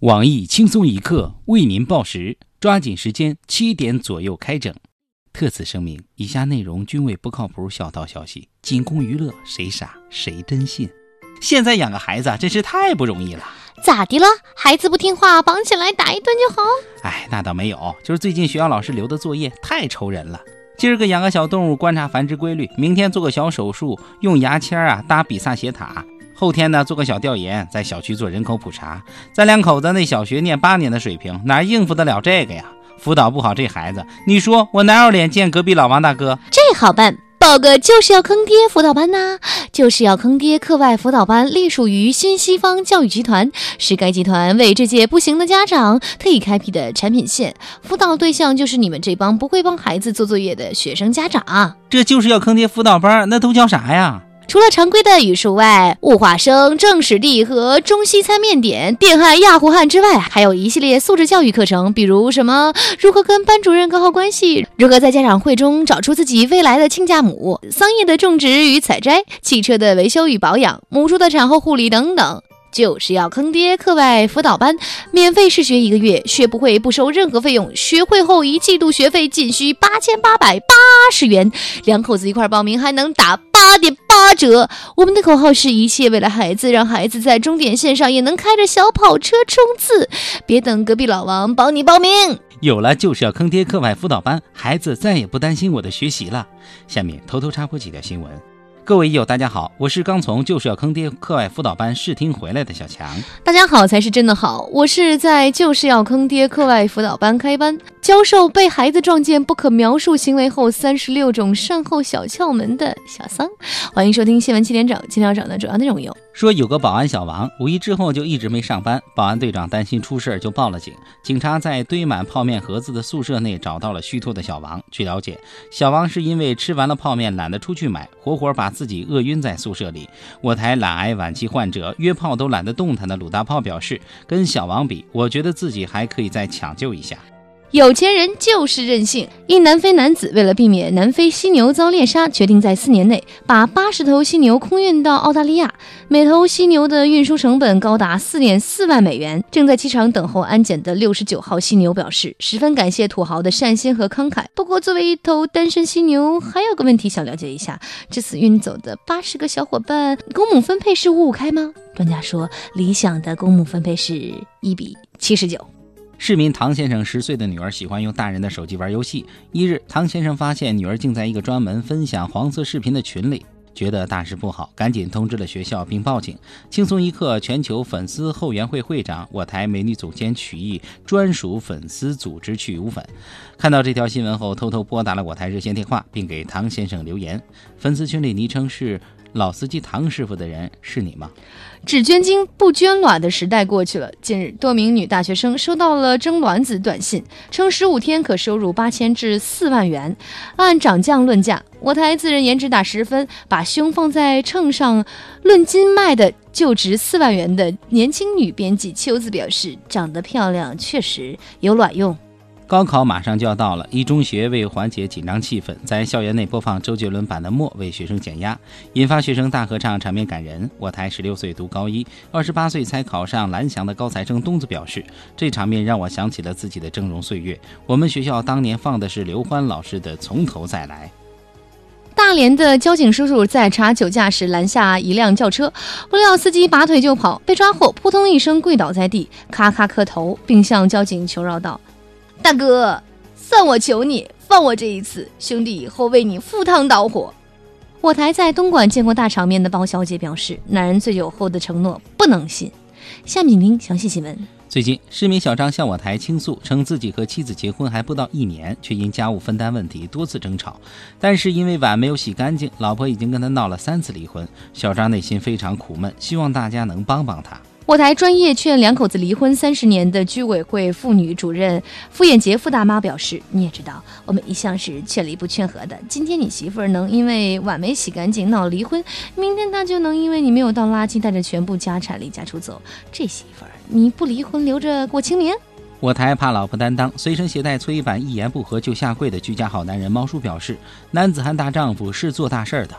网易轻松一刻为您报时，抓紧时间，七点左右开整。特此声明，以下内容均为不靠谱小道消息，仅供娱乐，谁傻谁真信。现在养个孩子啊，真是太不容易了。咋的了？孩子不听话，绑起来打一顿就好？哎，那倒没有，就是最近学校老师留的作业太愁人了。今儿个养个小动物，观察繁殖规律；明天做个小手术，用牙签啊搭比萨斜塔。后天呢，做个小调研，在小区做人口普查。咱两口子那小学念八年的水平，哪应付得了这个呀？辅导不好这孩子，你说我哪有脸见隔壁老王大哥？这好办，报个就是要坑爹辅导班呐！就是要坑爹课外辅导班隶属于新西方教育集团，是该集团为这届不行的家长特意开辟的产品线，辅导对象就是你们这帮不会帮孩子做作业的学生家长。这就是要坑爹辅导班，那都叫啥呀？除了常规的语数外、物化生、政史地和中西餐面点、电焊氩弧焊之外，还有一系列素质教育课程，比如什么如何跟班主任搞好关系，如何在家长会中找出自己未来的亲家母，桑叶的种植与采摘，汽车的维修与保养，母猪的产后护理等等。就是要坑爹！课外辅导班免费试学一个月，学不会不收任何费用，学会后一季度学费仅需八千八百八十元，两口子一块报名还能打八点八折。我们的口号是一切为了孩子，让孩子在终点线上也能开着小跑车冲刺。别等隔壁老王帮你报名，有了就是要坑爹！课外辅导班，孩子再也不担心我的学习了。下面偷偷插播几条新闻。各位友，大家好，我是刚从就是要坑爹课外辅导班试听回来的小强。大家好才是真的好，我是在就是要坑爹课外辅导班开班教授被孩子撞见不可描述行为后三十六种善后小窍门的小桑。欢迎收听新闻七点整，今天要讲的主要内容有。说有个保安小王，五一之后就一直没上班。保安队长担心出事就报了警。警察在堆满泡面盒子的宿舍内找到了虚脱的小王。据了解，小王是因为吃完了泡面懒得出去买，活活把自己饿晕在宿舍里。我台懒癌晚期患者约炮都懒得动弹的鲁大炮表示，跟小王比，我觉得自己还可以再抢救一下。有钱人就是任性。一南非男子为了避免南非犀牛遭猎杀，决定在四年内把八十头犀牛空运到澳大利亚，每头犀牛的运输成本高达四点四万美元。正在机场等候安检的六十九号犀牛表示，十分感谢土豪的善心和慷慨。不过，作为一头单身犀牛，还有个问题想了解一下：这次运走的八十个小伙伴，公母分配是五五开吗？专家说，理想的公母分配是一比七十九。市民唐先生十岁的女儿喜欢用大人的手机玩游戏。一日，唐先生发现女儿竟在一个专门分享黄色视频的群里，觉得大事不好，赶紧通知了学校并报警。轻松一刻全球粉丝后援会会长，我台美女总监曲艺专属粉丝组织去污粉，看到这条新闻后，偷偷拨打了我台热线电话，并给唐先生留言。粉丝群里昵称是。老司机唐师傅的人是你吗？只捐精不捐卵的时代过去了。近日，多名女大学生收到了征卵子短信，称十五天可收入八千至四万元，按涨价论价。我台自认颜值打十分，把胸放在秤上论斤卖的就值四万元的年轻女编辑秋子表示，长得漂亮确实有卵用。高考马上就要到了，一中学为缓解紧张气氛，在校园内播放周杰伦版的《默》，为学生减压，引发学生大合唱，场面感人。我台十六岁读高一、二十八岁才考上蓝翔的高材生东子表示，这场面让我想起了自己的峥嵘岁月。我们学校当年放的是刘欢老师的《从头再来》。大连的交警叔叔在查酒驾时拦下一辆轿车，不料司机拔腿就跑，被抓后扑通一声跪倒在地，咔咔磕头，并向交警求饶道。大哥，算我求你放我这一次，兄弟以后为你赴汤蹈火。我台在东莞见过大场面的包小姐表示，男人醉酒后的承诺不能信。下面请听详细新闻。最近，市民小张向我台倾诉，称自己和妻子结婚还不到一年，却因家务分担问题多次争吵。但是因为碗没有洗干净，老婆已经跟他闹了三次离婚。小张内心非常苦闷，希望大家能帮帮他。我台专业劝两口子离婚三十年的居委会妇女主任傅艳杰傅大妈表示：“你也知道，我们一向是劝离不劝和的。今天你媳妇儿能因为碗没洗干净闹离婚，明天她就能因为你没有倒垃圾，带着全部家产离家出走。这媳妇儿你不离婚留着过清明？”我台怕老婆担当，随身携带搓衣板，一言不合就下跪的居家好男人猫叔表示：“男子汉大丈夫是做大事儿的。”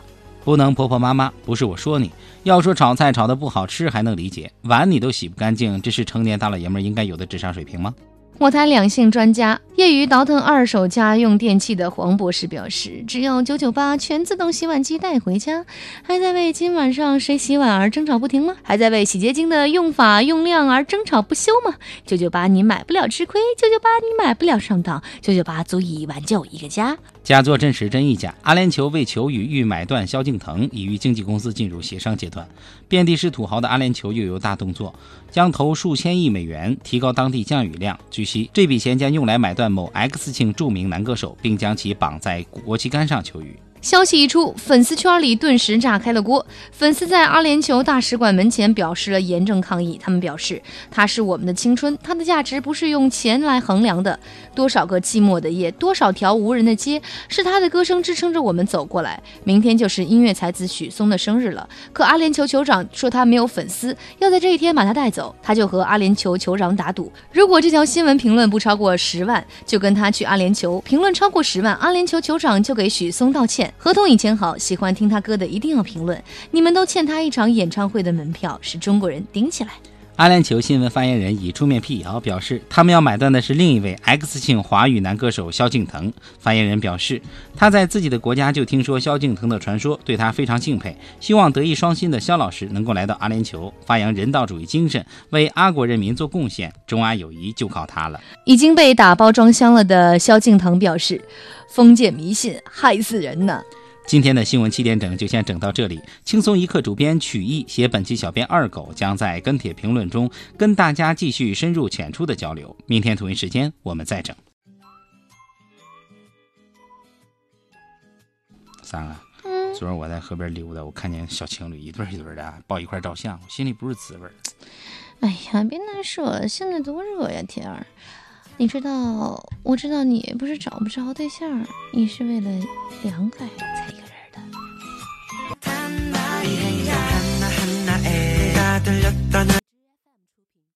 不能婆婆妈妈，不是我说你。要说炒菜炒的不好吃还能理解，碗你都洗不干净，这是成年大老爷们应该有的智商水平吗？我台两性专家、业余倒腾二手家用电器的黄博士表示，只要九九八全自动洗碗机带回家，还在为今晚上谁洗碗而争吵不停吗？还在为洗洁精的用法用量而争吵不休吗？九九八你买不了吃亏，九九八你买不了上当，九九八足以挽救一个家。假作真实真亦假。阿联酋为求与欲买断萧敬腾，已与经纪公司进入协商阶段。遍地是土豪的阿联酋又有大动作，将投数千亿美元提高当地降雨量。举悉，这笔钱将用来买断某 X 姓著名男歌手，并将其绑在国旗杆上求雨。消息一出，粉丝圈里顿时炸开了锅。粉丝在阿联酋大使馆门前表示了严正抗议。他们表示，他是我们的青春，他的价值不是用钱来衡量的。多少个寂寞的夜，多少条无人的街，是他的歌声支撑着我们走过来。明天就是音乐才子许嵩的生日了，可阿联酋酋长说他没有粉丝，要在这一天把他带走。他就和阿联酋酋长打赌，如果这条新闻评论不超过十万，就跟他去阿联酋；评论超过十万，阿联酋酋长就给许嵩道歉。合同已签好，喜欢听他歌的一定要评论。你们都欠他一场演唱会的门票，是中国人顶起来。阿联酋新闻发言人已出面辟谣，表示他们要买断的是另一位 X 姓华语男歌手萧敬腾。发言人表示，他在自己的国家就听说萧敬腾的传说，对他非常敬佩，希望德艺双馨的萧老师能够来到阿联酋，发扬人道主义精神，为阿国人民做贡献。中阿友谊就靠他了。已经被打包装箱了的萧敬腾表示，封建迷信害死人呢。今天的新闻七点整就先整到这里。轻松一刻主编曲艺写本期小编二狗将在跟帖评论中跟大家继续深入浅出的交流。明天同一时间我们再整。三个，昨儿我在河边溜达，我看见小情侣一对一对的抱一块照相，我心里不是滋味儿。哎呀，别难受了，现在多热呀天儿。你知道，我知道你不是找不着对象，你是为了凉快才。 나의 하나하나에 다 들렸던